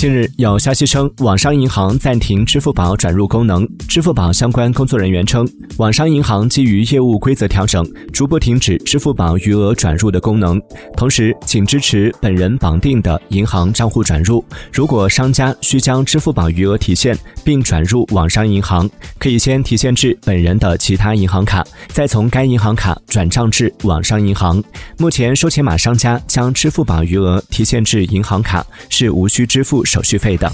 近日有消息称，网商银行暂停支付宝转入功能。支付宝相关工作人员称，网商银行基于业务规则调整，逐步停止支付宝余额转入的功能，同时仅支持本人绑定的银行账户转入。如果商家需将支付宝余额提现并转入网商银行，可以先提现至本人的其他银行卡，再从该银行卡转账至网商银行。目前，收钱码商家将支付宝余额提现至银行卡是无需支付。手续费等。